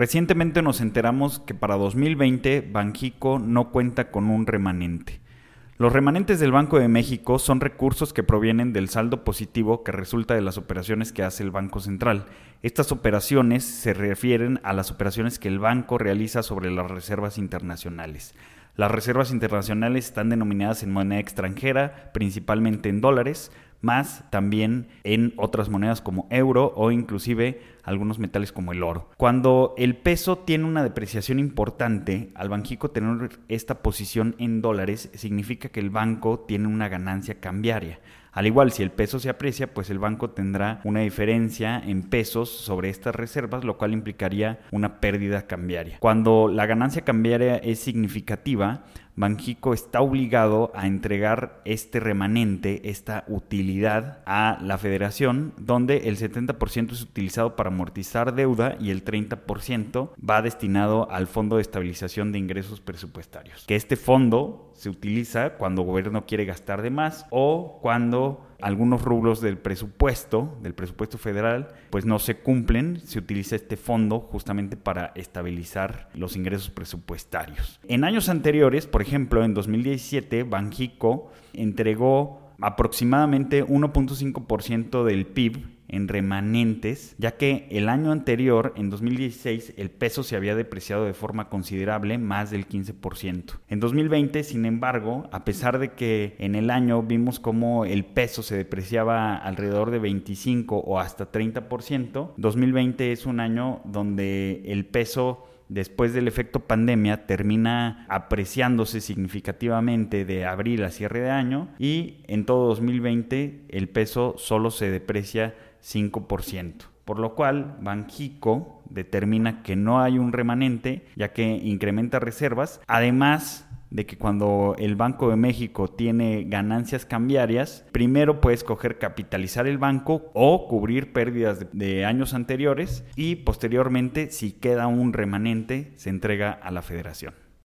Recientemente nos enteramos que para 2020 Banjico no cuenta con un remanente. Los remanentes del Banco de México son recursos que provienen del saldo positivo que resulta de las operaciones que hace el Banco Central. Estas operaciones se refieren a las operaciones que el banco realiza sobre las reservas internacionales. Las reservas internacionales están denominadas en moneda extranjera, principalmente en dólares, más también en otras monedas como euro o inclusive algunos metales como el oro. Cuando el peso tiene una depreciación importante, al Banjico tener esta posición en dólares significa que el banco tiene una ganancia cambiaria. Al igual, si el peso se aprecia, pues el banco tendrá una diferencia en pesos sobre estas reservas, lo cual implicaría una pérdida cambiaria. Cuando la ganancia cambiaria es significativa, Banjico está obligado a entregar este remanente, esta utilidad a la federación, donde el 70% es utilizado para amortizar deuda y el 30% va destinado al Fondo de Estabilización de Ingresos Presupuestarios. Que este fondo se utiliza cuando el gobierno quiere gastar de más o cuando algunos rubros del presupuesto, del presupuesto federal, pues no se cumplen, se utiliza este fondo justamente para estabilizar los ingresos presupuestarios. En años anteriores, por ejemplo, en 2017, Banjico entregó aproximadamente 1.5% del PIB en remanentes, ya que el año anterior, en 2016, el peso se había depreciado de forma considerable, más del 15%. En 2020, sin embargo, a pesar de que en el año vimos como el peso se depreciaba alrededor de 25 o hasta 30%, 2020 es un año donde el peso después del efecto pandemia termina apreciándose significativamente de abril a cierre de año y en todo 2020 el peso solo se deprecia 5%. Por lo cual, Banjico determina que no hay un remanente, ya que incrementa reservas, además de que cuando el Banco de México tiene ganancias cambiarias, primero puede escoger capitalizar el banco o cubrir pérdidas de, años anteriores y posteriormente, si queda un remanente, se entrega a la federación.